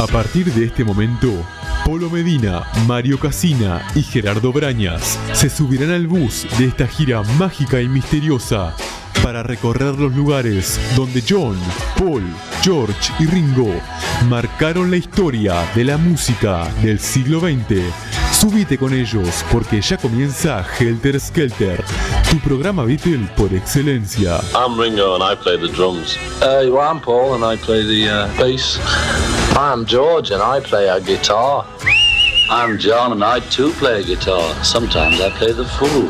A partir de este momento, Polo Medina, Mario Casina y Gerardo Brañas se subirán al bus de esta gira mágica y misteriosa para recorrer los lugares donde John, Paul, George y Ringo marcaron la historia de la música del siglo XX. Súbite con ellos porque ya comienza Helter Skelter, tu programa Beatle por excelencia. I'm Ringo and I play the drums. Uh, well, I'm Paul and I play the uh, bass. I'm George and I play a guitar. I'm John and I too play a guitar. Sometimes I play the fool.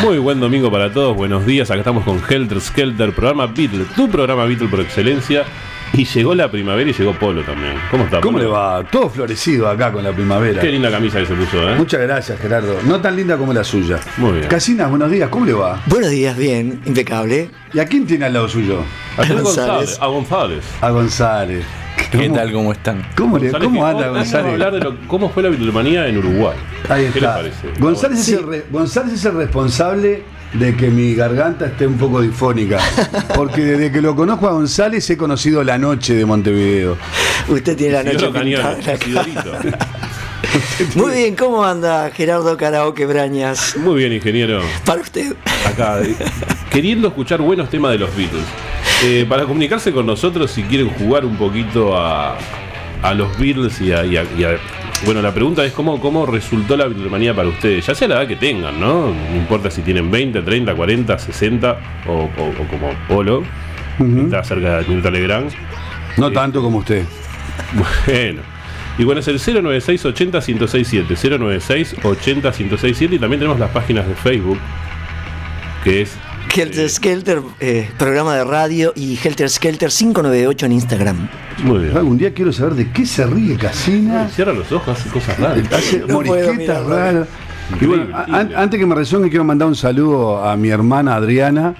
Muy buen domingo para todos, buenos días. Acá estamos con Helter Skelter, programa Beatle, tu programa Beatle por excelencia. Y llegó la primavera y llegó Polo también. ¿Cómo está? ¿Cómo Polo? le va? Todo florecido acá con la primavera. Qué linda camisa que se puso, ¿eh? Muchas gracias, Gerardo. No tan linda como la suya. Muy bien. Casinas, buenos días. ¿Cómo le va? Buenos días, bien, impecable. ¿Y a quién tiene al lado suyo? A González. González. A González. A González. ¿Qué tal? ¿Cómo están? ¿Cómo, le, González, cómo anda vamos a González? hablar de lo- cómo fue la Beatlemanía en Uruguay. Ahí ¿Qué les está. parece? González, Sí. es el re- González es el responsable de que mi garganta esté un poco difónica. Porque desde que lo conozco a González he conocido la noche de Montevideo. Usted tiene la noche pintada. Muy bien, ¿cómo anda Gerardo Karaoke Brañas? Muy bien, ingeniero. Para usted. Acá, eh, queriendo escuchar buenos temas de los Beatles. Eh, para comunicarse con nosotros, si quieren jugar un poquito a, a los Beatles y a, y a- y a- Bueno, la pregunta es cómo, cómo resultó la Beatlemanía para ustedes, ya sea la edad que tengan, ¿no? No importa si tienen 20, 30, 40, 60 o, o- o como Polo, que está cerca de Mirta Legrand. No tanto como usted. Bueno. Y bueno, es el 096 80 1067, 096 80 1067 y también tenemos las páginas de Facebook, que es Helter Skelter, eh, programa de radio y Helter Skelter 598 en Instagram. muy bien. Algún día quiero saber de qué se ríe Casina. Cierra los ojos, hace cosas raras. Hace No raras. Y bueno, an- antes que me resuelva, quiero mandar un saludo a mi hermana Adriana,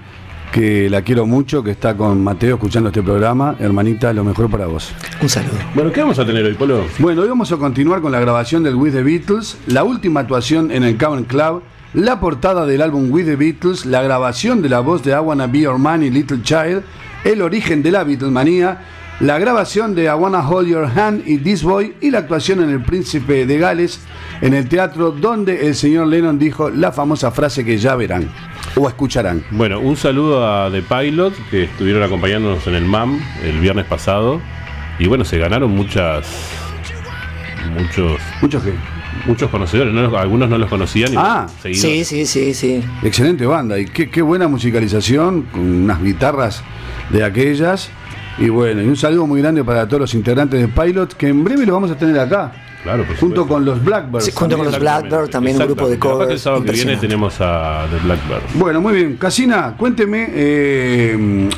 que la quiero mucho, que está con Mateo escuchando este programa. Hermanita, lo mejor para vos. Un saludo. Bueno, ¿qué vamos a tener hoy, Polo? Bueno, hoy vamos a continuar con la grabación del With the Beatles, la última actuación en el Cavern Club, la portada del álbum With the Beatles, la grabación de la voz de I Wanna Be Your Man y Little Child, el origen de la Beatlemanía, la grabación de I Wanna Hold Your Hand y This Boy y la actuación en El Príncipe de Gales en el teatro donde el señor Lennon dijo la famosa frase que ya verán o escucharán. Bueno, un saludo a The Pilot, que estuvieron acompañándonos en el MAM el viernes pasado. Y bueno, se ganaron muchas. Muchos. Muchos que. Muchos conocedores, no algunos no los conocían y Ah, seguidores. Sí, sí, sí, sí. Excelente banda y qué, qué buena musicalización con unas guitarras de aquellas. Y bueno, y un saludo muy grande para todos los integrantes de Pilot que en breve lo vamos a tener acá. Claro, por junto con los Blackbirds. Sí, junto con los Exactamente, Blackbird, también un grupo de que el covers. sábado que viene tenemos a The Blackbird. Bueno, muy bien. Casina, cuénteme eh,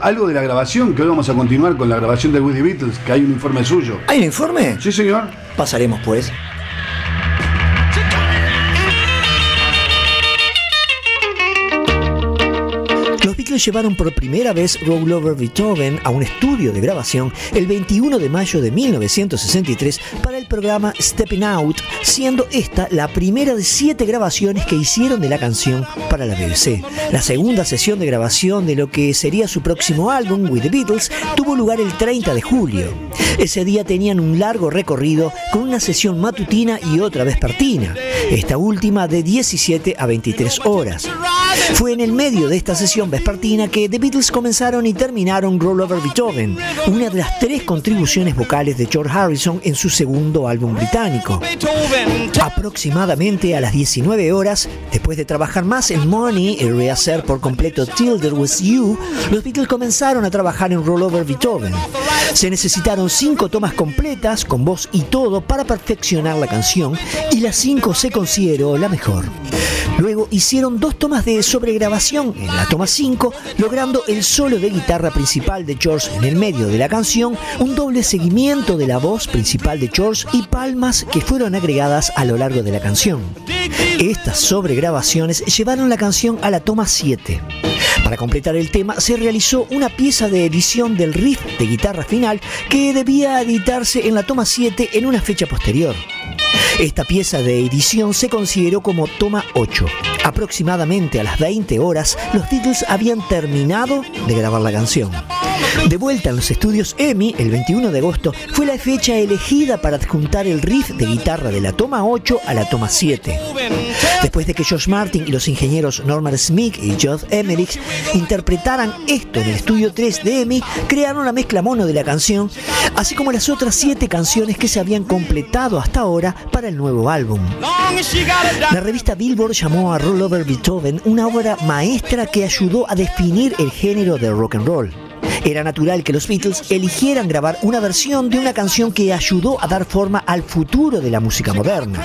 algo de la grabación, que hoy vamos a continuar con la grabación de Woody Beatles, que hay un informe suyo. ¿Hay un informe? Sí, señor. Pasaremos pues. Beatles llevaron por primera vez Roll Over Beethoven a un estudio de grabación el 21 de mayo de 1963 para el programa Stepping Out, siendo esta la primera de siete grabaciones que hicieron de la canción para la BBC. La segunda sesión de grabación de lo que sería su próximo álbum, With the Beatles, tuvo lugar el 30 de julio. Ese día tenían un largo recorrido con una sesión matutina y otra vespertina, esta última de 17 a 23 horas. Fue en el medio de esta sesión vespertina que The Beatles comenzaron y terminaron Roll Over Beethoven, una de las tres contribuciones vocales de George Harrison en su segundo álbum británico. Aproximadamente a las 19 horas, después de trabajar más en Money y rehacer por completo There Was You, los Beatles comenzaron a trabajar en Roll Over Beethoven. Se necesitaron cinco tomas completas, con voz y todo, para perfeccionar la canción, y la cinco se consideró la mejor. Luego hicieron dos tomas de sobregrabación en la toma 5, logrando el solo de guitarra principal de George en el medio de la canción, un doble seguimiento de la voz principal de George y palmas que fueron agregadas a lo largo de la canción. Estas sobregrabaciones llevaron la canción a la toma 7. Para completar el tema se realizó una pieza de edición del riff de guitarra final que debía editarse en la toma 7 en una fecha posterior. Esta pieza de edición se consideró como toma 8. Aproximadamente a las 20 horas, los Beatles habían terminado de grabar la canción. De vuelta en los estudios EMI, el 21 de agosto, fue la fecha elegida para adjuntar el riff de guitarra de la toma 8 a la toma 7. Después de que George Martin y los ingenieros Norman Smith y Geoff Emerick interpretaran esto en el estudio 3 de EMI, crearon la mezcla mono de la canción, así como las otras 7 canciones que se habían completado hasta ahora para el nuevo álbum. La revista Billboard llamó a Roll Over Beethoven una obra maestra que ayudó a definir el género de rock and roll. Era natural que los Beatles eligieran grabar una versión de una canción que ayudó a dar forma al futuro de la música moderna.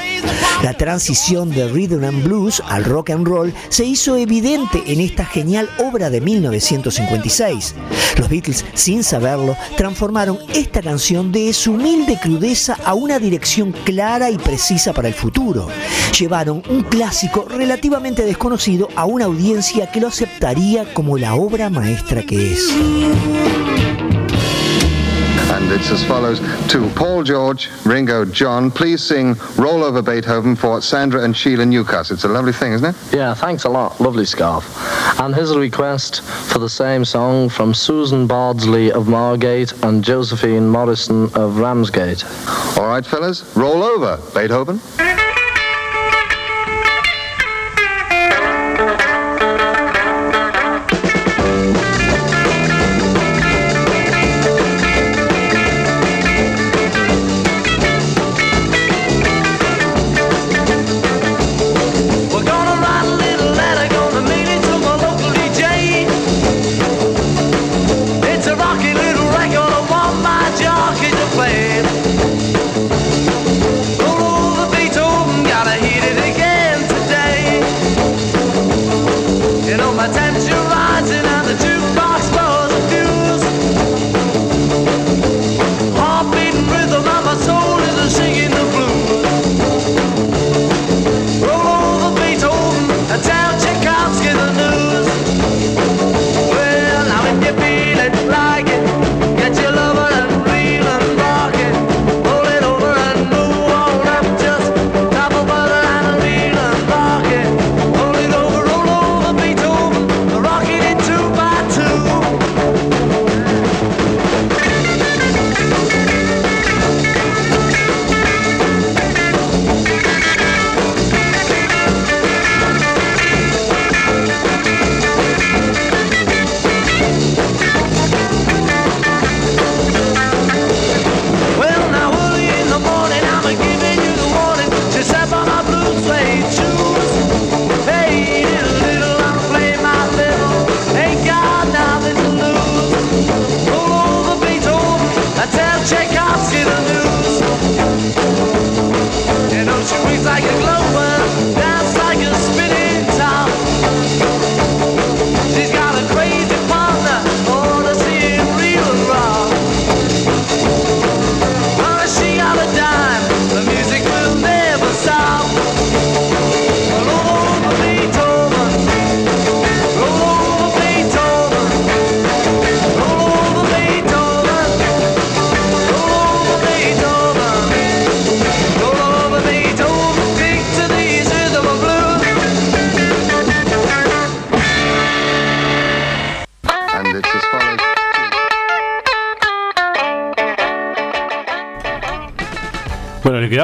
La transición de rhythm and blues al rock and roll se hizo evidente en esta genial obra de 1956. Los Beatles, sin saberlo, transformaron esta canción de su humilde crudeza a una dirección clara y precisa para el futuro. Llevaron un clásico relativamente desconocido a una audiencia que lo aceptaría como la obra maestra que es. And it's as follows to Paul George, Ringo, John. Please sing Roll Over Beethoven for Sandra and Sheila Newcastle. It's a lovely thing, isn't it? Yeah, thanks a lot. Lovely scarf. And here's a request for the same song from Susan Bardsley of Margate and Josephine Morrison of Ramsgate. All right, fellas, roll over Beethoven.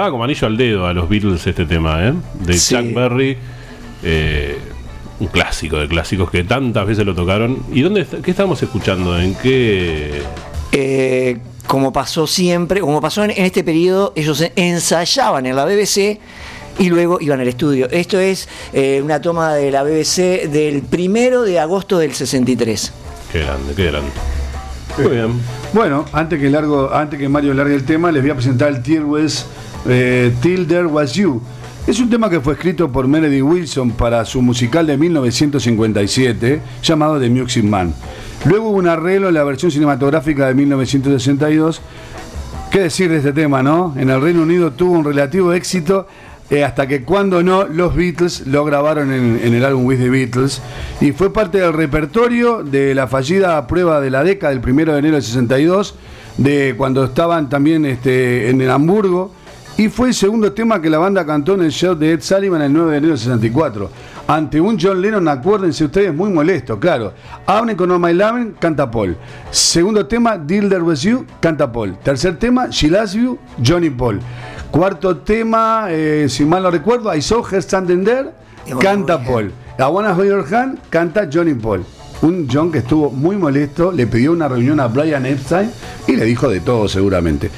Como anillo al dedo a los Beatles este tema, ¿eh? De Sí. Chuck Berry. eh, un clásico de clásicos que tantas veces lo tocaron. ¿Y dónde qué estábamos escuchando? ¿En qué? Eh, como pasó siempre, como pasó en, en este periodo, ellos ensayaban en la BBC y luego iban al estudio. Esto es eh, una toma de la BBC del primero de agosto del 63. Qué grande, qué grande. Muy bien. Bueno, antes que, largo, antes que Mario largue el tema, les voy a presentar el Tearwest eh, Till There Was You. Es un tema que fue escrito por Melody Wilson para su musical de 1957 llamado The Music Man. Luego hubo un arreglo en la versión cinematográfica de 1962. ¿Qué decir de este tema, no? En el Reino Unido tuvo un relativo éxito eh, hasta que cuando no, los Beatles lo grabaron en, el álbum With the Beatles y fue parte del repertorio de la fallida prueba de la década del 1 de enero del 62, de cuando estaban también este, en el Hamburgo y fue el segundo tema que la banda cantó en el show de Ed Sullivan el 9 de enero de 64. Ante un John Lennon, acuérdense ustedes, muy molesto, claro. Abre con All My Lovin', canta Paul. Segundo tema, Deal There With You, canta Paul. Tercer tema, She Loves You, Johnny Paul. Cuarto tema, eh, si mal no recuerdo, I Saw Her Standing There, canta Paul. I Wanna Hold Your Hand, canta Johnny Paul. Un John que estuvo muy molesto, le pidió una reunión a Brian Epstein y le dijo de todo seguramente.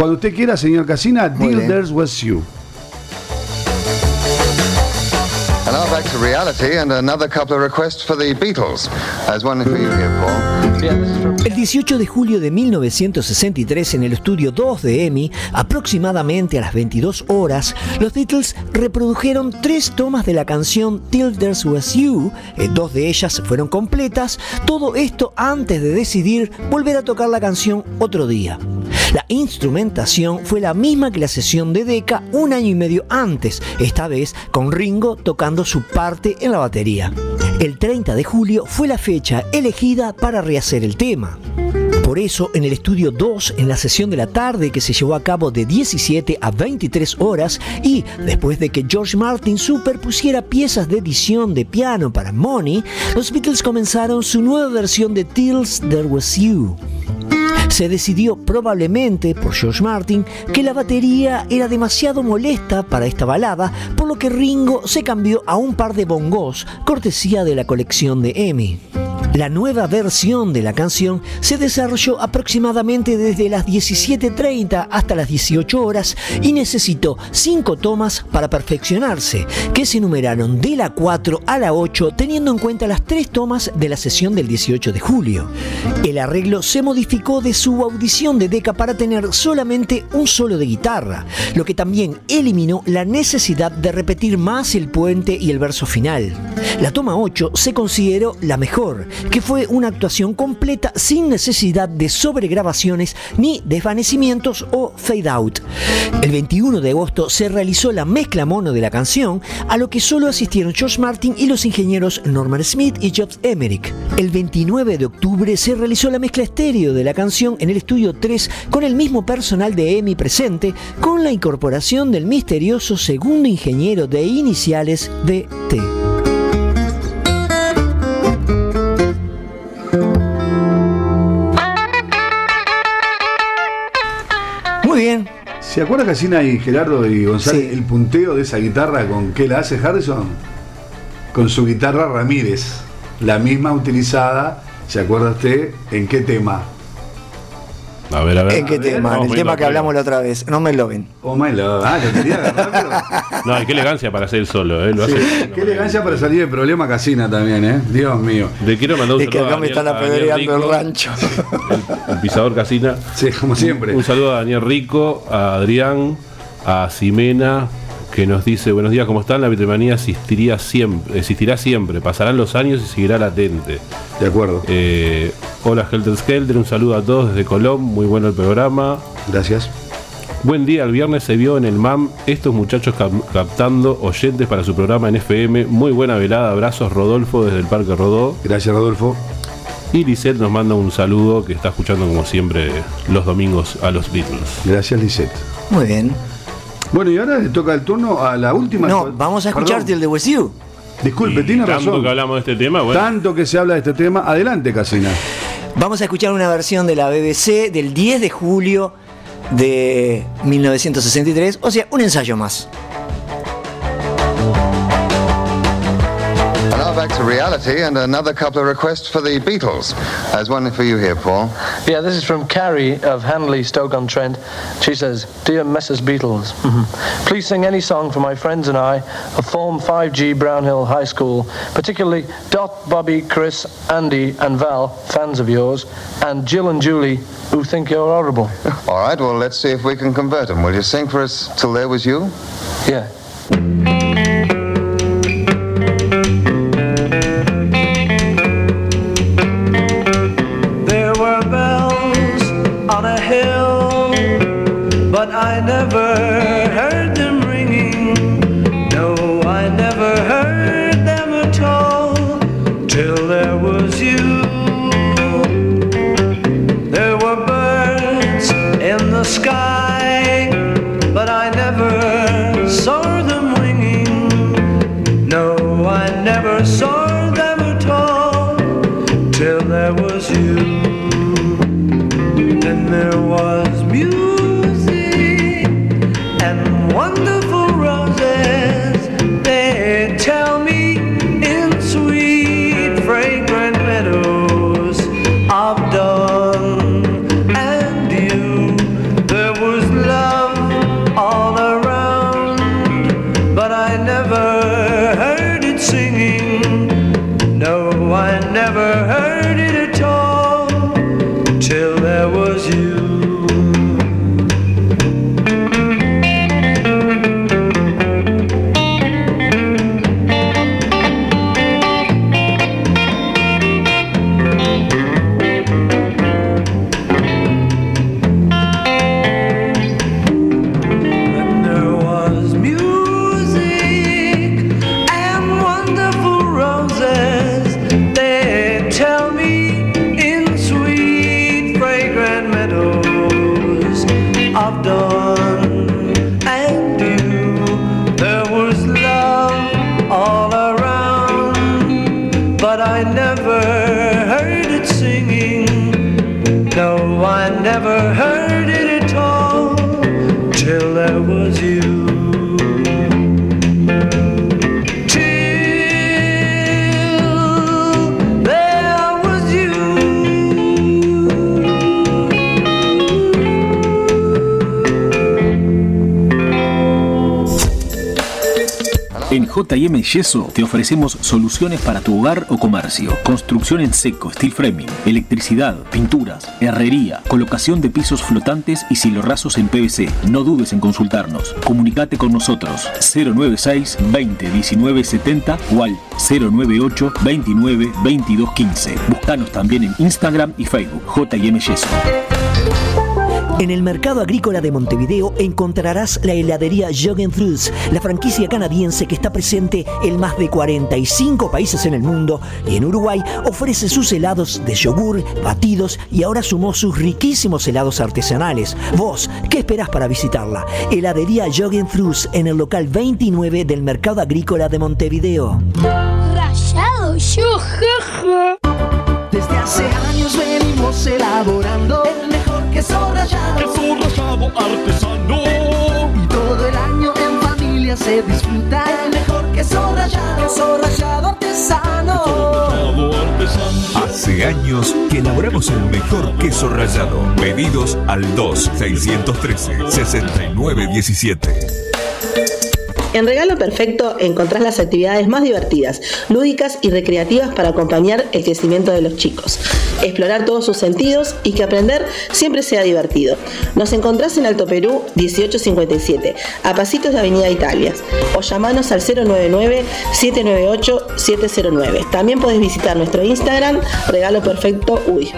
Cuando usted quiera, señor Casina, Deal bien. There Was You. To reality and another couple of requests for the Beatles. As one for you here, Paul. Yeah, this is from El 18 de julio de 1963, en el estudio 2 de EMI, aproximadamente a las 22 horas, los Beatles reprodujeron tres tomas de la canción Till There's Was You. Eh, dos de ellas fueron completas. Todo esto antes de decidir volver a tocar la canción otro día. La instrumentación fue la misma que la sesión de Decca un año y medio antes, esta vez con Ringo tocando su en la batería. El 30 de julio fue la fecha elegida para rehacer el tema. Por eso, en el estudio 2, en la sesión de la tarde que se llevó a cabo de 17 a 23 horas, y después de que George Martin superpusiera piezas de edición de piano para Money, los Beatles comenzaron su nueva versión de Tills There Was You. Se decidió probablemente por George Martin que la batería era demasiado molesta para esta balada, por lo que Ringo se cambió a un par de bongos, cortesía de la colección de Emmy. La nueva versión de la canción se desarrolló aproximadamente desde las 17.30 hasta las 18 horas y necesitó 5 tomas para perfeccionarse, que se numeraron de la 4 a la 8 teniendo en cuenta las 3 tomas de la sesión del 18 de julio. El arreglo se modificó de su audición de Decca para tener solamente un solo de guitarra, lo que también eliminó la necesidad de repetir más el puente y el verso final. La toma 8 se consideró la mejor, que fue una actuación completa sin necesidad de sobregrabaciones ni desvanecimientos o fade out. El 21 de agosto se realizó la mezcla mono de la canción, a lo que solo asistieron George Martin y los ingenieros Norman Smith y Jobs Emmerich. El 29 de octubre se realizó la mezcla estéreo de la canción en el estudio 3 con el mismo personal de EMI presente, con la incorporación del misterioso segundo ingeniero de iniciales de T. Muy bien. ¿Se acuerda Casina y Gerardo y González Sí. el punteo de esa guitarra con qué la hace Harrison? Con su guitarra Ramírez, la misma utilizada, ¿se acuerda usted en qué tema? A ver, a ver. ¿En qué A ver, tema? En el tema que hablamos la otra vez. No me lo ven. Oh my love. Ah, lo quería agarrar, pero- No, qué elegancia para hacer solo, ¿eh? Lo Sí, hace. Qué elegancia para salir del problema Casina también, ¿eh? Dios mío. Le quiero mandar un Es que saludo acá a me están apedreando el rancho. El, el pisador casina. Sí, como siempre. Un saludo a Daniel Rico, a Adrián, a Ximena, que nos dice, buenos días, ¿cómo están? La vitremanía existiría siempre, existirá siempre, pasarán los años y seguirá latente. De acuerdo. Eh, hola Helter Skelter, un saludo a todos desde Colón, muy bueno el programa. Gracias. Buen día, el viernes se vio en el MAM estos muchachos cap- captando oyentes para su programa en FM. Muy buena velada, abrazos Rodolfo desde el Parque Rodó. Gracias, Rodolfo. Y Lisette nos manda un saludo que está escuchando como siempre los domingos a los Beatles. Gracias, Lisette. Muy bien. Bueno, y ahora le toca el turno a la última. No, vamos a escuchar Perdón, the Was You. Disculpe, Y tiene tanto razón. que hablamos de este tema, bueno. Tanto que se habla de este tema. Adelante, Casina. Vamos a escuchar una versión de la BBC del 10 de julio de 1963, o sea, un ensayo más. Back to reality and another couple of requests for the Beatles. There's one for you here, Paul. Yeah, this is from Carrie of Hanley, Stoke-on-Trent. She says, Dear Messrs. Beatles, please sing any song for my friends and I of Form 5G Brownhill High School, particularly Dot, Bobby, Chris, Andy and Val, fans of yours, and Jill and Julie, who think you're horrible. All right, well, let's see if we can convert them. Will you sing for us till there was you? Yeah. till there was you, and there was music. JM Yeso te ofrecemos soluciones para tu hogar o comercio. Construcción en seco, steel framing, electricidad, pinturas, herrería, colocación de pisos flotantes y silorrazos en PVC. No dudes en consultarnos. Comunicate con nosotros 096 20 19 70 o al 098 29 22 15. Búscanos también en Instagram y Facebook JM Yeso. En el mercado agrícola de Montevideo encontrarás la heladería Joggen Fruits, la franquicia canadiense que está presente en más de 45 países en el mundo y en Uruguay ofrece sus helados de yogur, batidos y ahora sumó sus riquísimos helados artesanales. Vos, ¿qué esperás para visitarla? Heladería Joggen Fruits en el local 29 del mercado agrícola de Montevideo. Rayado yo, jeje. Hace años venimos elaborando el mejor queso rallado. Queso rallado artesano. Y todo el año en familia se disfruta el mejor queso rallado. Queso rallado artesano. Hace años que elaboramos el mejor queso rallado. Pedidos al 2-613-6917. En Regalo Perfecto encontrás las actividades más divertidas, lúdicas y recreativas para acompañar el crecimiento de los chicos. Explorar todos sus sentidos y que aprender siempre sea divertido. Nos encontrás en Alto Perú 1857, a pasitos de Avenida Italia, o llamanos al 099-798-709. También podés visitar nuestro Instagram, Regalo Perfecto UI.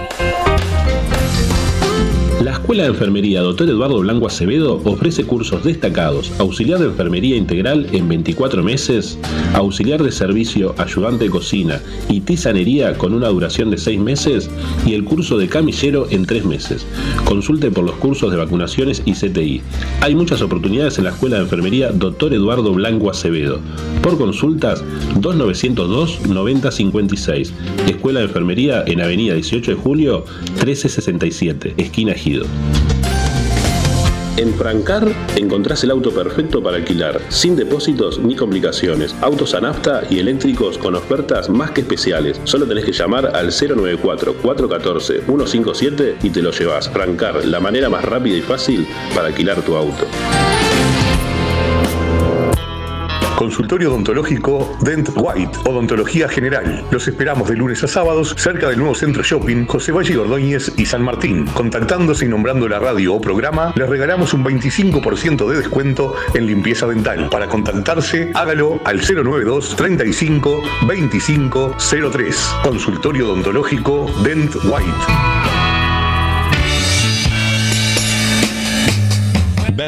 La Escuela de Enfermería Dr. Eduardo Blanco Acevedo ofrece cursos destacados, auxiliar de enfermería integral en 24 meses, auxiliar de servicio, ayudante de cocina y tisanería con una duración de 6 meses y el curso de camillero en 3 meses. Consulte por los cursos de vacunaciones y CTI. Hay muchas oportunidades en la Escuela de Enfermería Dr. Eduardo Blanco Acevedo. Por consultas 2902 9056. Escuela de Enfermería en Avenida 18 de Julio 1367, esquina Gido. En Francar encontrás el auto perfecto para alquilar, sin depósitos ni complicaciones. Autos a nafta y eléctricos con ofertas más que especiales. Solo tenés que llamar al 094-414-157 y te lo llevas. Francar, la manera más rápida y fácil para alquilar tu auto. Consultorio odontológico Dent White, Odontología General. Los esperamos de lunes a sábados cerca del nuevo centro shopping José Valle Ordóñez y San Martín. Contactándose y nombrando la radio o programa, les regalamos un 25% de descuento en limpieza dental. Para contactarse, hágalo al 092 35 25 03. Consultorio odontológico Dent White.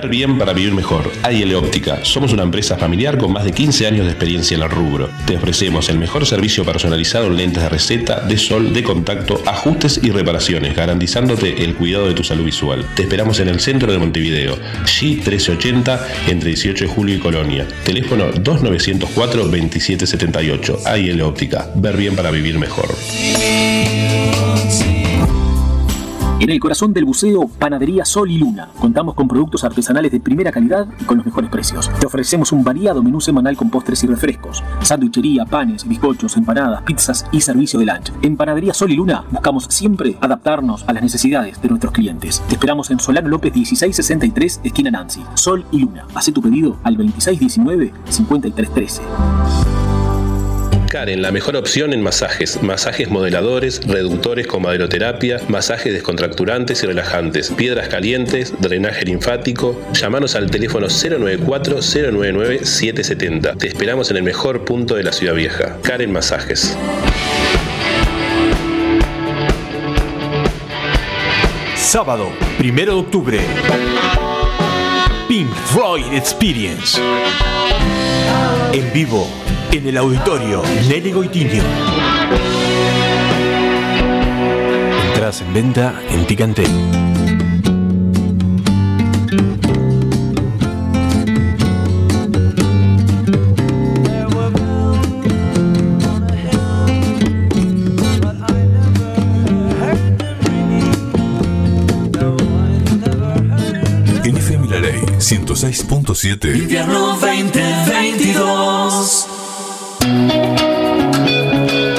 Ver bien para vivir mejor. AIL Óptica. Somos una empresa familiar con más de 15 años de experiencia en el rubro. Te ofrecemos el mejor servicio personalizado en lentes de receta, de sol, de contacto, ajustes y reparaciones, garantizándote el cuidado de tu salud visual. Te esperamos en el centro de Montevideo, G 1380, entre 18 de julio y Colonia. Teléfono 2904 2778. AIL Óptica. Ver bien para vivir mejor. En el corazón del buceo, Panadería Sol y Luna. Contamos con productos artesanales de primera calidad y con los mejores precios. Te ofrecemos un variado menú semanal con postres y refrescos, sandwichería, panes, bizcochos, empanadas, pizzas y servicio de lunch. En Panadería Sol y Luna buscamos siempre adaptarnos a las necesidades de nuestros clientes. Te esperamos en Solano López 1663, esquina Nancy. Sol y Luna. Haz tu pedido al 2619-5313. Karen, la mejor opción en masajes. Masajes modeladores, reductores con maderoterapia, masajes descontracturantes y relajantes, piedras calientes, drenaje linfático. Llámanos al teléfono 094-099-770. Te esperamos en el mejor punto de la ciudad vieja. Karen Masajes. Sábado, 1 de octubre. Pink Floyd Experience. En vivo, en el auditorio Nelly Goitinho. Entradas en venta en Ticantel. En FM La Ley 106.7. Invierno 2022.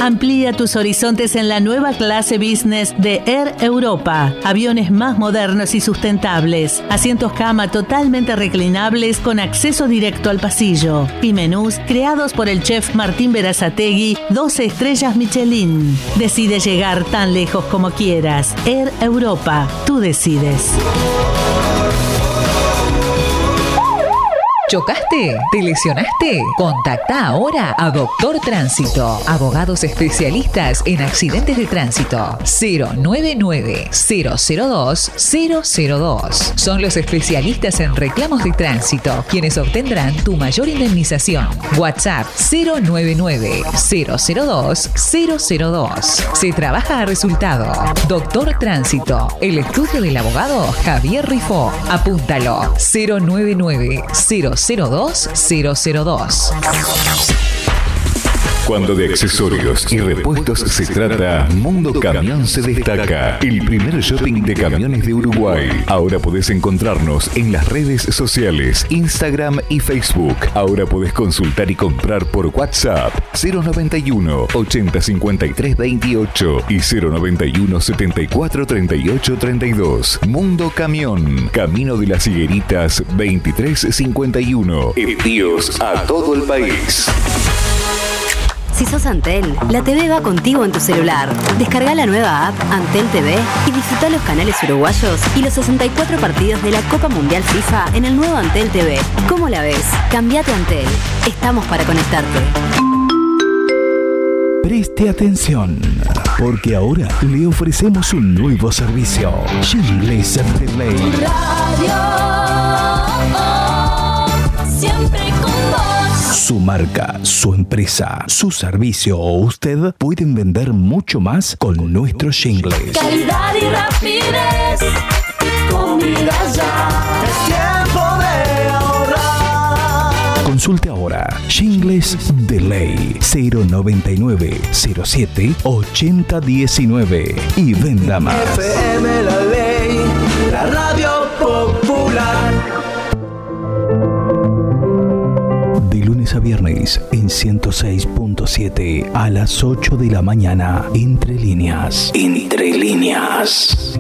Amplía tus horizontes en la nueva clase business de Air Europa. Aviones más modernos y sustentables. Asientos cama totalmente reclinables con acceso directo al pasillo. Y menús creados por el chef Martín Berazategui, 12 estrellas Michelin. Decide llegar tan lejos como quieras. Air Europa. Tú decides. ¿Chocaste? ¿Te lesionaste? Contacta ahora a Doctor Tránsito, abogados especialistas en accidentes de tránsito. 099-002-002. Son los especialistas en reclamos de tránsito, quienes obtendrán tu mayor indemnización. WhatsApp 099-002-002. Se trabaja a resultado. Doctor Tránsito, el estudio del abogado Javier Rifo. Apúntalo 099 002 002. Cuando de accesorios y repuestos se trata, Mundo Camión se destaca. El primer shopping de camiones de Uruguay. Ahora podés encontrarnos en las redes sociales, Instagram y Facebook. Ahora podés consultar y comprar por WhatsApp 091 80 53 28 y 091 74 38 32. Mundo Camión, Camino de las Higueritas 2351. Envíos a todo el país. Si sos Antel, la TV va contigo en tu celular. Descarga la nueva app Antel TV y disfruta los canales uruguayos y los 64 partidos de la Copa Mundial FIFA en el nuevo Antel TV. ¿Cómo la ves? Cambiate a Antel. Estamos para conectarte. Preste atención, porque ahora le ofrecemos un nuevo servicio. Jingles Relay. Siempre con vos. Su marca, su empresa, su servicio o usted pueden vender mucho más con nuestros jingles. Calidad y rapidez. Comida ya. Es tiempo de ahorrar. Consulte ahora Jingles Delay 099 07 8019 y venda más. FM La Ley, la radio a viernes en 106.7 a las 8 de la mañana. Entre líneas. Entre líneas.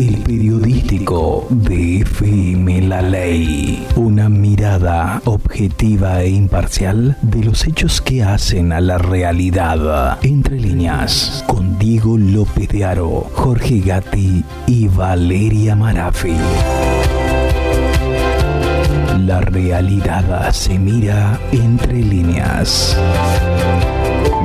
El periodístico de FM La Ley. Una mirada objetiva e imparcial de los hechos que hacen a la realidad. Entre líneas. Con Diego López de Aro, Jorge Gatti y Valeria Marafi. La realidad se mira entre líneas.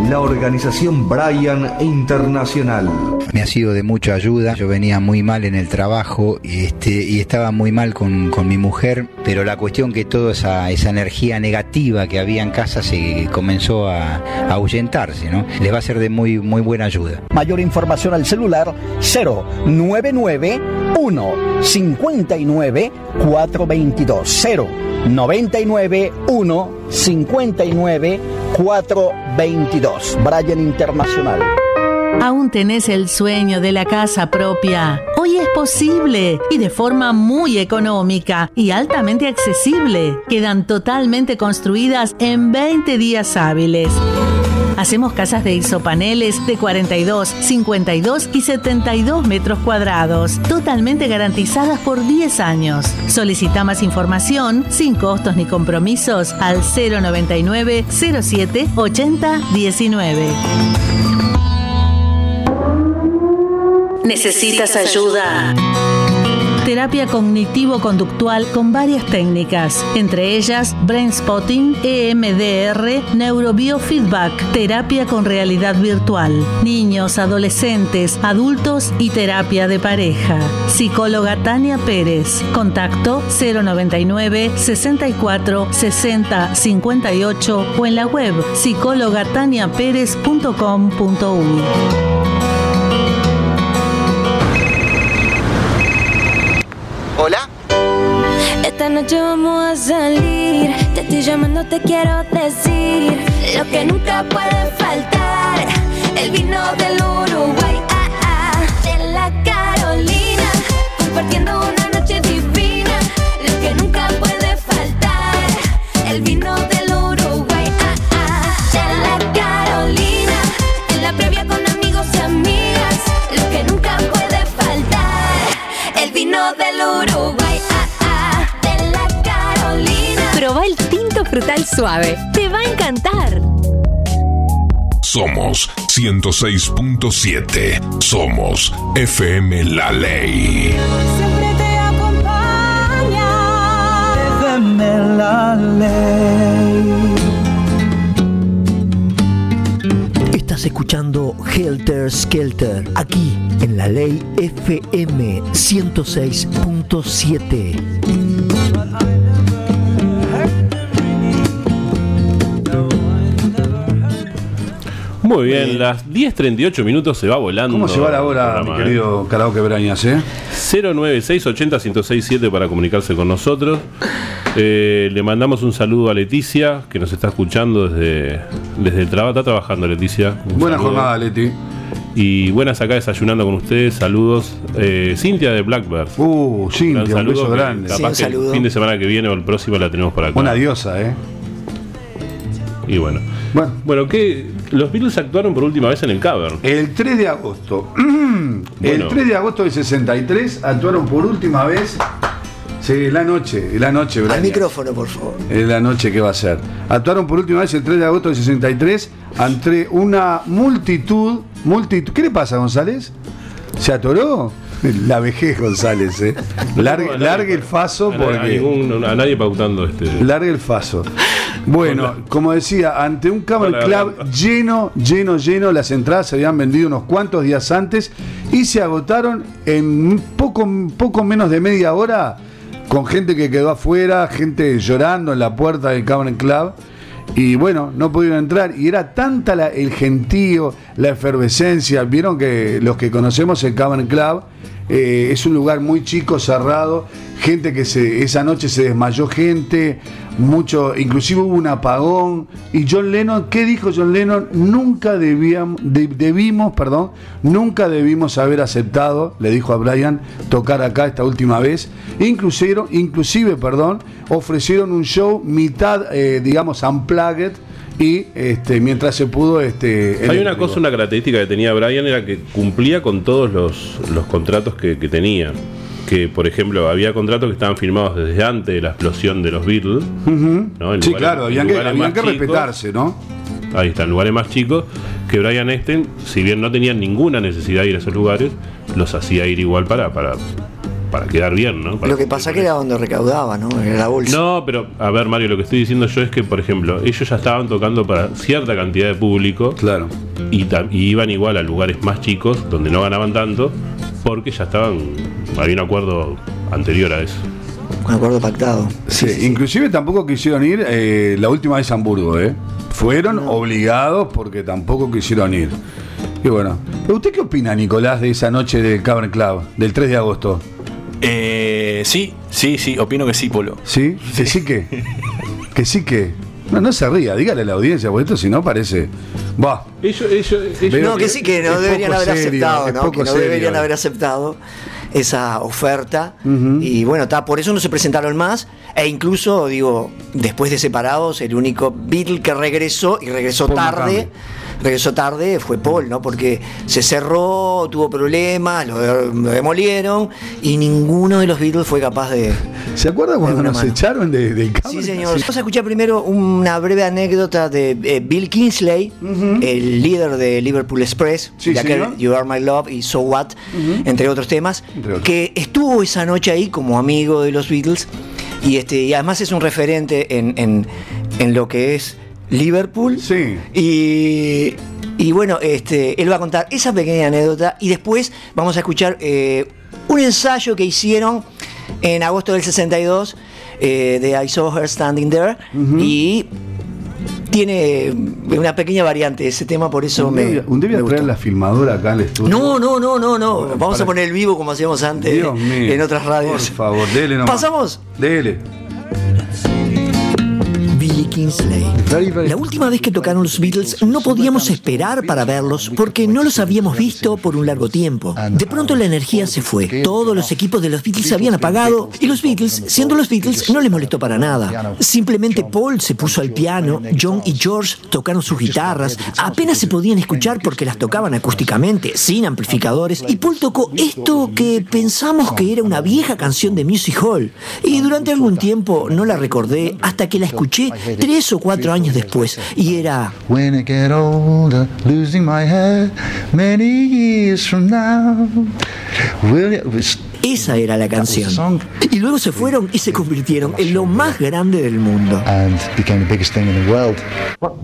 La organización Brian Internacional. Me ha sido de mucha ayuda. Yo venía muy mal en el trabajo y, este, y estaba muy mal con, con mi mujer, pero la cuestión que toda esa, esa energía negativa que había en casa se comenzó a, a ahuyentarse, ¿no? Les va a ser de muy, muy buena ayuda. Mayor información al celular 099 1 59 422 099 1 59 422 Brian Internacional. ¿Aún tenés el sueño de la casa propia? Hoy es posible y de forma muy económica y altamente accesible. Quedan totalmente construidas en 20 días hábiles. Hacemos casas de isopaneles de 42, 52 y 72 metros cuadrados, totalmente garantizadas por 10 años. Solicita más información sin costos ni compromisos al 099 07 80 19. ¿Necesitas ayuda? Terapia cognitivo-conductual con varias técnicas, entre ellas Brain Spotting, EMDR, Neurobiofeedback, terapia con realidad virtual, niños, adolescentes, adultos y terapia de pareja. Psicóloga Tania Pérez. Contacto 099 64 60 58 o en la web psicólogataniaperez.com.uy. Esta noche vamos a salir. Te estoy llamando, te quiero decir lo que nunca puede faltar. El vino del Uruguay, ah, ah, de la Carolina. Compartiendo una noche divina. Lo que nunca puede faltar. El vino del frutal suave. Te va a encantar. Somos 106.7. Somos FM La Ley. Siempre te acompaña. FM la ley. Estás escuchando Helter Skelter, aquí en la ley FM 106.7. Muy bien, las 10.38 minutos se va volando. ¿Cómo se va la hora, mi programa, querido Karaoke Brañas, eh? 09680 para comunicarse con nosotros. Eh, le mandamos un saludo a Leticia, que nos está escuchando desde, desde el trabajo. Está trabajando Leticia. Un Buena saludo. jornada, Leti. Y buenas acá desayunando con ustedes. Saludos. Eh, Cintia de Blackbird. Uh, Cintia, un beso grande. Capaz Sí, un que saludo. el fin de semana que viene o el próximo la tenemos por acá. Una diosa, ¿eh? Y bueno. Bueno, ¿qué? Los Beatles actuaron por última vez en el Cavern. El 3 de agosto. Bueno. El 3 de agosto del 63 actuaron por última vez. Sí, la noche, la noche, Al Brañas. micrófono, por favor. Es la noche que va a ser. Actuaron por última vez el 3 de agosto del 63 ante una multitud, multitud. ¿Qué le pasa, González? ¿Se atoró? La vejez, González, ¿eh? Largue, largue el faso porque... a ningún- a nadie pautando este. Largue el faso. Bueno, como decía, ante un Camel Club lleno, lleno, lleno, las entradas se habían vendido unos cuantos días antes y se agotaron en poco, poco menos de media hora con gente que quedó afuera, gente llorando en la puerta del Camel Club. Y bueno, no pudieron entrar. Y era tanta la- el gentío, la efervescencia. Vieron que los que conocemos el Cavern Club eh, es un lugar muy chico, cerrado. Gente que se, esa noche se desmayó gente, mucho, inclusive hubo un apagón. Y John Lennon, ¿qué dijo John Lennon? Nunca debíamos, de- debimos, perdón, nunca debimos haber aceptado, le dijo a Brian, tocar acá esta última vez. Inclusive, inclusive perdón, ofrecieron un show mitad, eh, digamos, unplugged. Y este, mientras se pudo, este. Hay una cosa, una característica que tenía Brian era que cumplía con todos los, los contratos que, que tenía. Que, por ejemplo, había contratos que estaban firmados desde antes de la explosión de los Beatles. Ujú. ¿no? En Sí, lugares- claro, habían que, habían que respetarse, ¿no? Ahí está, en lugares más chicos. Que Brian Esten, si bien no tenía ninguna necesidad de ir a esos lugares, los hacía ir igual para, para, para quedar bien, ¿no? Para Lo que pasa que era donde recaudaba, ¿no? Era la bolsa. No, pero a ver, Mario, lo que estoy diciendo yo es que, por ejemplo, ellos ya estaban tocando para cierta cantidad de público. Claro. Y, iban igual a lugares más chicos, donde no ganaban tanto, porque ya estaban. Había un acuerdo anterior a eso. Un acuerdo pactado. Sí, inclusive tampoco quisieron ir eh, la última vez a Hamburgo, ¿eh? Fueron obligados porque tampoco quisieron ir. Y bueno, ¿pero ¿usted qué opina, Nicolás, de esa noche del Cavern Club, del 3 de agosto? Eh, sí, sí, sí, opino que sí, Polo. ¿Sí? ¿Que sí que? ¿Que sí que? No, no se ría, dígale a la audiencia, porque esto si no parece... Va. Ellos, ellos, ellos- No, que sí, que no deberían haber serio, aceptado, ¿no? Que no serio, deberían eh. haber aceptado esa oferta. Y bueno, está, por eso no se presentaron más. E incluso, digo, después de separados, el único Beatle que regresó, y regresó Paul tarde, McCartney. Regresó tarde, fue Paul, ¿no? Porque se cerró, tuvo problemas, lo, de- lo demolieron, y ninguno de los Beatles fue capaz de. ¿Se acuerda cuando nos mano. echaron de, del Sí, cable? señor. Vamos a escuchar primero una breve anécdota de eh, Bill Kingsley, el líder de Liverpool Express, Sí, de aquel señor. You Are My Love y So What, entre otros temas, Entre otros. que estuvo esa noche ahí como amigo de los Beatles y, este, y además es un referente en, en- en lo que es Liverpool. Sí. Y, y bueno, este, él va a contar esa pequeña anécdota y después vamos a escuchar eh, un ensayo que hicieron en agosto del 62 eh, de I Saw Her Standing There y tiene una pequeña variante ese tema, por eso Un me... un día me traer la filmadora acá al estudio. No, no, no, no, no. Vamos para- a poner el vivo como hacíamos antes Dios mío. en otras radios. Por favor, dele nomás. ¿Pasamos? Dele. La última vez que tocaron los Beatles no podíamos esperar para verlos porque no los habíamos visto por un largo tiempo. De pronto la energía se fue. Todos los equipos de los Beatles se habían apagado y los Beatles, siendo los Beatles, no les molestó para nada. Simplemente Paul se puso al piano, John y George tocaron sus guitarras, apenas se podían escuchar porque las tocaban acústicamente, sin amplificadores, y Paul tocó esto que pensamos que era una vieja canción de Music Hall. Y durante algún tiempo no la recordé hasta que la escuché o cuatro años después. Y era... When I get older, losing my head many years from now. Will Esa era la canción. Y luego se fueron y se convirtieron en lo más grande del mundo. and became the biggest thing in the world. Well,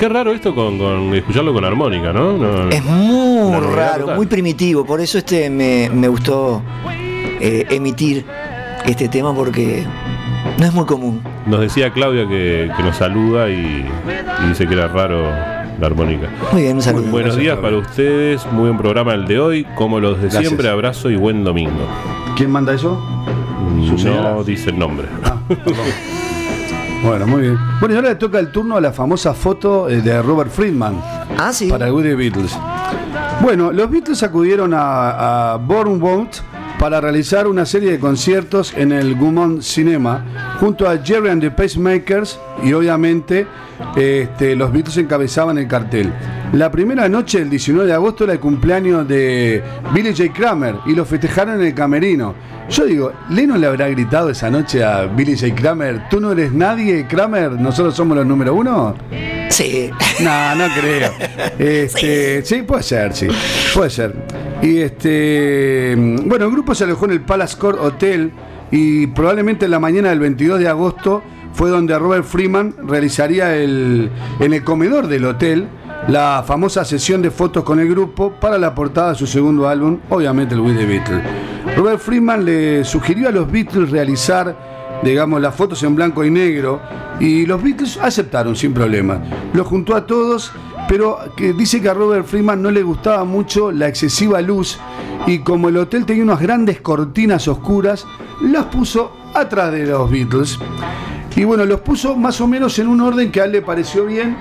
Qué raro esto con, con escucharlo con armónica, ¿no? No- Es muy raro, total. muy primitivo. Por eso este me, me gustó eh, emitir este tema porque no es muy común. Nos decía Claudia que, que nos saluda y, y dice que era raro la armónica. Muy bien, un saludo. Buenos días para ustedes, muy buen programa el de hoy, como los de Gracias. siempre, abrazo y buen domingo. ¿Quién manda eso? ¿Su señora? No dice el nombre. Bueno, muy bien. Bueno, y ahora le toca el turno a la famosa foto eh, de Robert Friedman. Ah, sí. Para Woody Beatles. Bueno, los Beatles acudieron a, a Bournemouth para realizar una serie de conciertos en el Gaumont Cinema junto a Jerry and the Pacemakers y obviamente este, los Beatles encabezaban el cartel. La primera noche, el 19 de agosto, era el cumpleaños de Billy J. Kramer y lo festejaron en el camerino. Yo digo, ¿Lennon le habrá gritado esa noche a Billy J. Kramer, tú no eres nadie, Kramer, nosotros somos los número uno? Sí. No, no creo. Este, sí. puede ser, sí. Puede ser. Y este. Bueno, el grupo se alojó en el Palace Court Hotel y probablemente en la mañana del 22 de agosto fue donde Robert Freeman realizaría el, en el comedor del hotel la famosa sesión de fotos con el grupo para la portada de su segundo álbum, obviamente el With the Beatles. Robert Freeman le sugirió a los Beatles realizar digamos, las fotos en blanco y negro, y los Beatles aceptaron sin problema. Los juntó a todos, pero que dice que a Robert Freeman no le gustaba mucho la excesiva luz, y como el hotel tenía unas grandes cortinas oscuras, las puso atrás de los Beatles. Y bueno, los puso más o menos en un orden que a él le pareció bien,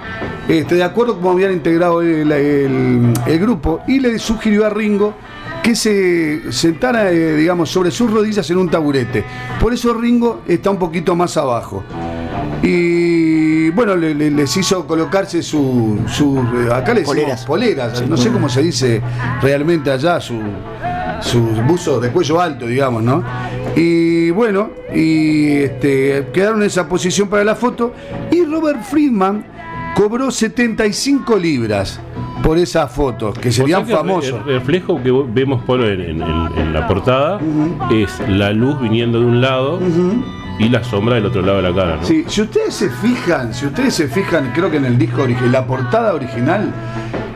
este, de acuerdo con cómo habían integrado el, el- el grupo, y le sugirió a Ringo que se sentara, eh, digamos, sobre sus rodillas en un taburete. Por eso Ringo está un poquito más abajo. Y bueno, le- le- les hizo colocarse su, su eh, acá le decimos Poleras. poleras, no sé cómo se dice realmente allá, su, su buzo de cuello alto, digamos, ¿no? Y bueno, y este, quedaron en esa posición para la foto. Y Robert Friedman cobró 75 libras por esas fotos, que serían O sea que famosos. El reflejo que vemos Polo, en, en- en- en la portada es la luz viniendo de un lado y la sombra del otro lado de la cara. ¿no? Sí, si ustedes se fijan, si ustedes se fijan, creo que en el disco original, la portada original,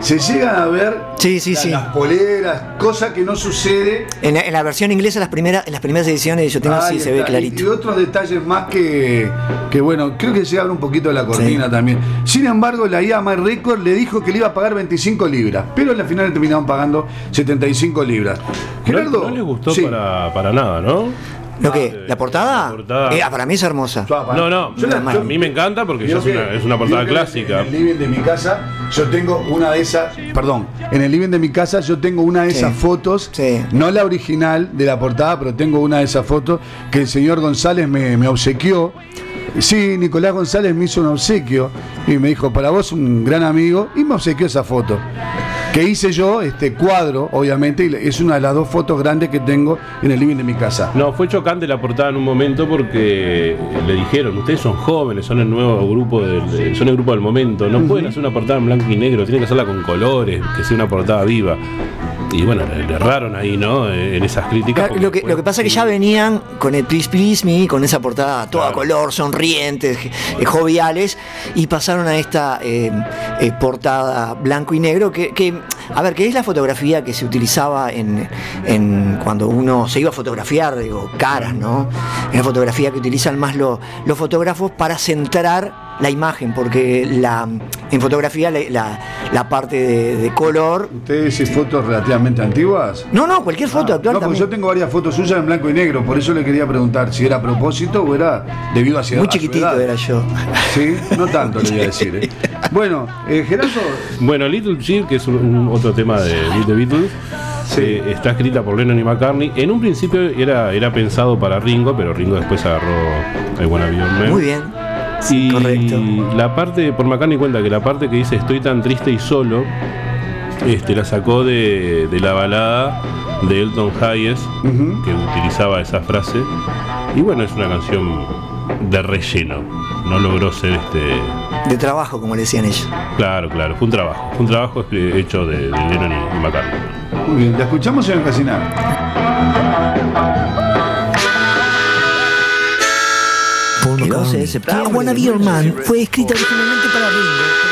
se llegan a ver Sí, sí, la- sí. las poleras, cosa que no sucede. En la, en la versión inglesa, las primeras, en las primeras ediciones, yo tengo Ahí sí, se ve clarito. Y, y otros detalles más que, que, bueno, creo que se abre un poquito de la cortina también. Sin embargo, la IAMA Record le dijo que le iba a pagar 25 libras, pero al final le terminaron pagando 75 libras. Gerardo, no, no les gustó sí. para, para nada, ¿no? ¿Lo que? ¿La portada? portada. Eh, ah, para mí es hermosa. No, no, Yo la- a mí me encanta porque ya es una, es una portada clásica. En el living de mi casa, yo tengo una de esas. Perdón, en el living de mi casa, yo tengo una de Sí. esas fotos. No la original de la portada, pero tengo una de esas fotos que el señor González me, me obsequió. Sí, Nicolás González me hizo un obsequio y me dijo, para vos un gran amigo, y me obsequió esa foto. Que hice yo, este cuadro, obviamente, y es una de las dos fotos grandes que tengo en el living de mi casa. No, fue chocante la portada en un momento porque le dijeron, ustedes son jóvenes, son el nuevo grupo del, de- son el grupo del momento, no pueden hacer una portada en blanco y negro, tienen que hacerla con colores, que sea una portada viva. Y bueno, le, erraron ahí, ¿no? En esas críticas. Claro, Lo que, lo que pasa es que ya venían con el Please Please Me, con esa portada toda color, sonrientes, eh, joviales, y pasaron a esta eh, eh, portada blanco y negro, que, que, a ver, que es la fotografía que se utilizaba en, en cuando uno se iba a fotografiar, digo, caras, ¿no? Es la fotografía que utilizan más lo- los fotógrafos para centrar la imagen, porque la, en fotografía la, la- la parte de, de color... ¿Ustedes hacen fotos relativamente antiguas? No, no, cualquier foto actual No, porque también. yo tengo varias fotos suyas en blanco y negro, por eso le quería preguntar si era a propósito o era debido a, Muy a su chiquitito edad. era yo. Sí, no tanto le voy a decir. ¿eh? Bueno, eh, Gerardo, Bueno, Little Cheer, que es un, un otro tema de The Beatles, eh, está escrita por Lennon y McCartney. En un principio era, era pensado para Ringo, pero Ringo después agarró Wanna Be Your Man. Muy bien. Sí, y correcto. la parte, por McCartney cuenta que la parte que dice estoy tan triste y solo, este, la sacó de, la balada de Elton Hayes, que utilizaba esa frase. Y bueno, es una canción de relleno. No logró ser este. De trabajo, como le decían ellos. Claro, claro, fue un trabajo. Fue un trabajo hecho de, de Lennon y McCartney. Muy bien, la escuchamos, señor Casinaro. 12 Wanna Be Your Man. fue escrita originalmente para Ringo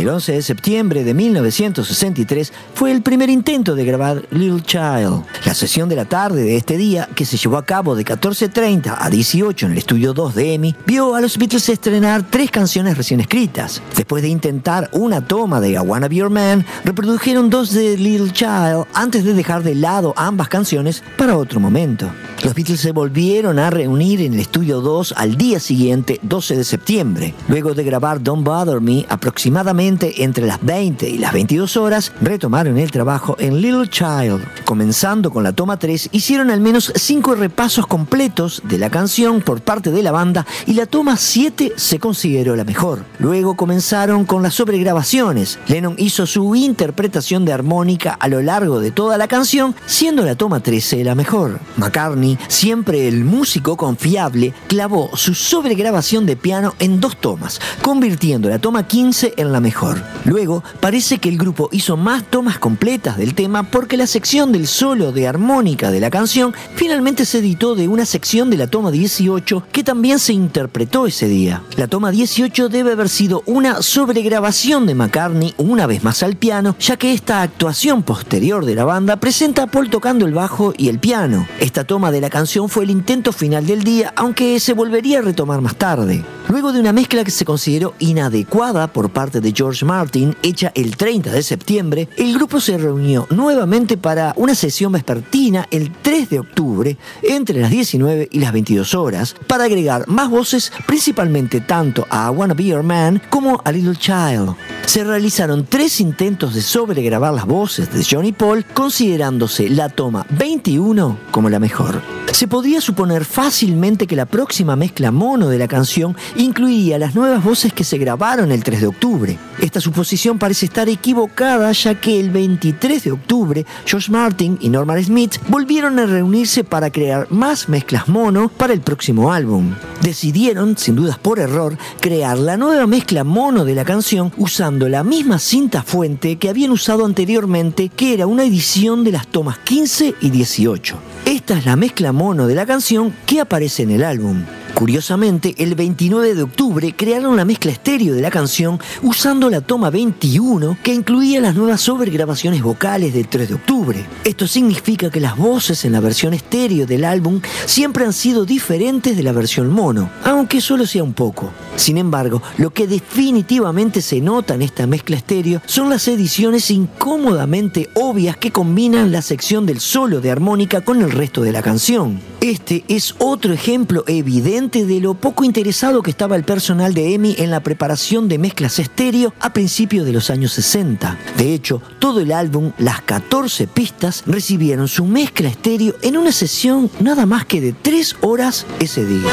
el 11 de septiembre de 1963 fue el primer intento de grabar Little Child. La sesión de la tarde de este día, que se llevó a cabo de 14.30 a 18 en el estudio 2 de EMI, vio a los Beatles estrenar tres canciones recién escritas. Después de intentar una toma de I Wanna Be Your Man, reprodujeron dos de Little Child antes de dejar de lado ambas canciones para otro momento. Los Beatles se volvieron a reunir en el estudio 2 al día siguiente, 12 de septiembre. Luego de grabar Don't Bother Me, aproximadamente entre las 20 y las 22 horas, retomaron el trabajo en Little Child. Comenzando con la toma 3, hicieron al menos 5 repasos completos de la canción por parte de la banda y la toma 7 se consideró la mejor. Luego comenzaron con las sobregrabaciones. Lennon hizo su interpretación de armónica a lo largo de toda la canción, siendo la toma 13 la mejor. McCartney, siempre el músico confiable, clavó su sobregrabación de piano en dos tomas, convirtiendo la toma 15 en la mejor. Luego, parece que el grupo hizo más tomas completas del tema porque la sección del solo de armónica de la canción finalmente se editó de una sección de la toma 18 que también se interpretó ese día. La toma 18 debe haber sido una sobregrabación de McCartney una vez más al piano, ya que esta actuación posterior de la banda presenta a Paul tocando el bajo y el piano. Esta toma de la canción fue el intento final del día, aunque se volvería a retomar más tarde. Luego de una mezcla que se consideró inadecuada por parte de George Martin, hecha el 30 de septiembre, el grupo se reunió nuevamente para una sesión vespertina el 3 de octubre, entre las 19 y las 22 horas, para agregar más voces, principalmente tanto a I Wanna Be Your Man como a Little Child. Se realizaron tres intentos de sobregrabar las voces de Johnny Paul, considerándose la toma 21 como la mejor. Se podría suponer fácilmente que la próxima mezcla mono de la canción incluiría las nuevas voces que se grabaron el 3 de octubre. Esta suposición parece estar equivocada ya que el 23 de octubre George Martin y Norman Smith volvieron a reunirse para crear más mezclas mono para el próximo álbum. Decidieron, sin dudas por error, crear la nueva mezcla mono de la canción usando la misma cinta fuente que habían usado anteriormente, que era una edición de las tomas 15 y 18. Esta es la mezcla mono de la canción que aparece en el álbum. Curiosamente, el 29 de octubre crearon la mezcla estéreo de la canción usando la toma 21 que incluía las nuevas sobregrabaciones vocales del 3 de octubre. Esto significa que las voces en la versión estéreo del álbum siempre han sido diferentes de la versión mono, aunque solo sea un poco. Sin embargo, lo que definitivamente se nota en esta mezcla estéreo son las ediciones incómodamente obvias que combinan la sección del solo de armónica con el resto de la canción. Este es otro ejemplo evidente de lo poco interesado que estaba el personal de EMI en la preparación de mezclas estéreo a principios de los años 60. De hecho, todo el álbum, las 14 pistas, recibieron su mezcla estéreo en una sesión nada más que de 3 horas ese día.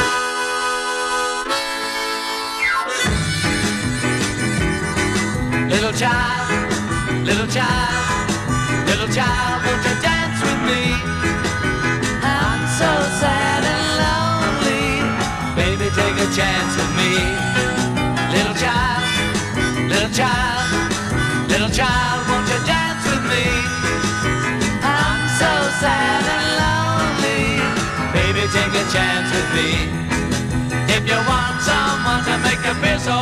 Little child, little child, won't you dance with me? I'm so sad and lonely. Baby, take a chance with me. Little child, little child, little child, won't you dance with me? I'm so sad and lonely. Baby, take a chance with me. If you want someone to make you feel so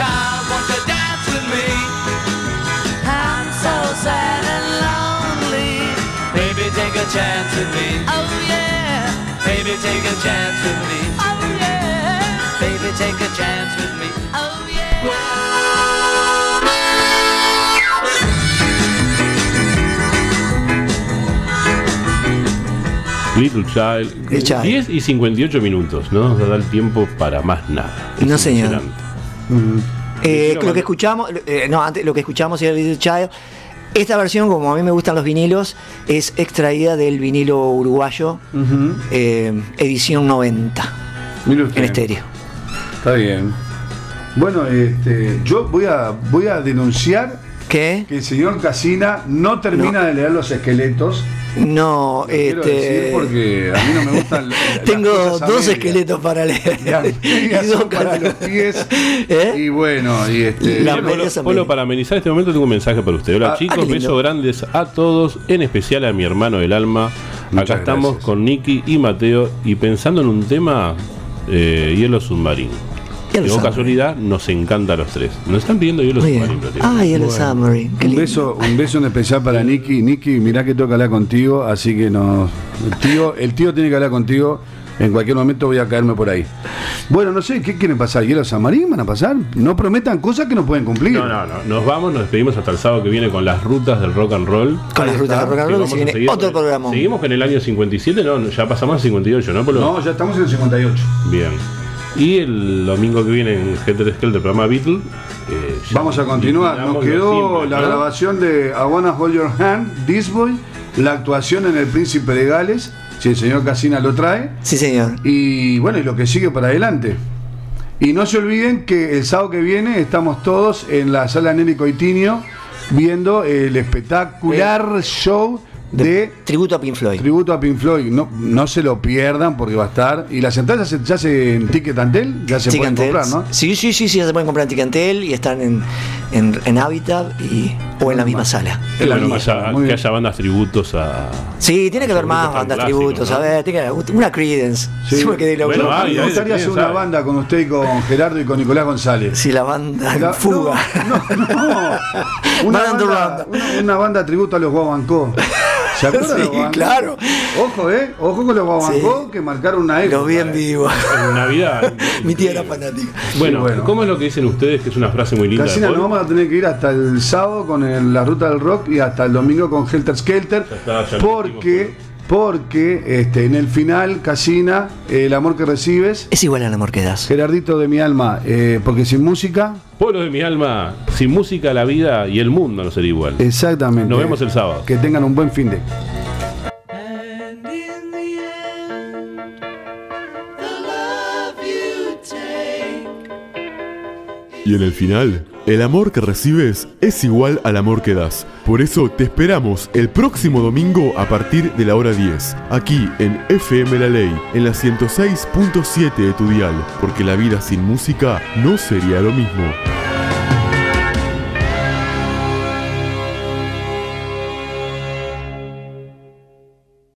time, won't you dance with me? I'm so sad and lonely. Baby, take a chance with me. Oh yeah. Baby, take a chance with me. Oh yeah. Baby, take a chance with me. Oh yeah. Well, Little Child. 10 y 58 minutos, ¿no? Nos da el tiempo para más nada. Es no, señor impresionante. Eh, lo que escuchamos, eh, no, antes lo que escuchamos era Little Child. Esta versión, como a mí me gustan los vinilos, es extraída del vinilo uruguayo, eh, edición 90, Mire usted. en estéreo. Está bien. Bueno, este, yo voy a, voy a denunciar que el señor Casina no termina de leer los esqueletos. No, Quiero este. decir porque a mí no me gustan. Tengo dos esqueletos para leer. Y dos para los pies. ¿Eh? Y bueno, y este. La- Polo, Polo, para amenizar este momento tengo un mensaje para usted. Hola Ah, chicos, ah, qué besos grandes a todos, en especial a mi hermano del alma. Muchas Acá estamos gracias. con Nicky y Mateo y pensando en un tema, eh, Hielo Submarino. Que o Submarine. casualidad nos encanta a los tres. Nos están pidiendo bien. Submarino. Platero. Ah, Yellow Bueno. Submarine. Un beso, un beso en especial para Nicky. Nicky, mirá que toca hablar contigo, así que nos. El tío, el tío tiene que hablar contigo. En cualquier momento voy a caerme por ahí. Bueno, no sé, ¿qué quieren pasar? ¿Hielo San Marín van a pasar? No prometan cosas que no pueden cumplir. No, no, no. Nos vamos, nos despedimos hasta el sábado que viene con las rutas del rock and roll. Con las rutas de rock and roll se viene otro con- programa. Seguimos con el año 57, no, ya pasamos al 58, ¿no? Polo? No, ya estamos en el 58. Bien. Y el domingo que viene en Helter Skelter, del programa Beatle. eh, Vamos a continuar. Nos quedó simple, la ¿no? grabación de I Wanna Hold Your Hand, This Boy, la actuación en El Príncipe de Gales, si el señor Casina lo trae. Sí, señor. Y bueno, y lo que sigue para adelante. Y no se olviden que el sábado que viene estamos todos en la sala Nelly Coitinio viendo el espectacular show de, Tributo a Pink Floyd. tributo a Pink Floyd. No, no se lo pierdan porque va a estar. Y las entradas ya se, ya se en Ticket Antel, ya se pueden comprar, ¿no? Sí, sí, sí, sí, ya se pueden comprar en Ticantel y están en, en, en Habitat y, o en la misma sala. Qué bueno haya, muy que bien. haya bandas tributos a. Sí, tiene que haber más bandas tributos, ¿no? a ver, tiene que haber una Credence. Sí. Sí, porque de lo- Bueno, A hay, me gustaría hacer una sabe. banda con usted y con Gerardo y con Nicolás González. Sí, la banda La- fuga. No, no, no. Una, banda, una, una banda tributo a los Guaguancó. ¿Se acuerdan Sí, claro. Ojo, eh. Ojo con los Guaguancó Sí. que marcaron una época. Los vi en eh. vivo. En Navidad. Mi tía era fanática. Bueno, Sí, bueno. ¿cómo es lo que dicen ustedes? Que es una frase muy linda. Casina, nos vamos a tener que ir hasta el sábado con el- la ruta del rock y hasta el domingo con Helter Skelter. Ya está, ya lo porque, porque este, en el final, Casina, el amor que recibes, Es igual al amor que das. Gerardito de mi alma, eh, porque sin música, Pueblo de mi alma, sin música la vida y el mundo no sería igual. exactamente. Nos vemos el sábado. Que tengan un buen fin de. Y en el final, el amor que recibes es igual al amor que das. Por eso te esperamos el próximo domingo a partir de la hora 10, aquí en FM La Ley, en la 106.7 de tu dial, porque la vida sin música no sería lo mismo.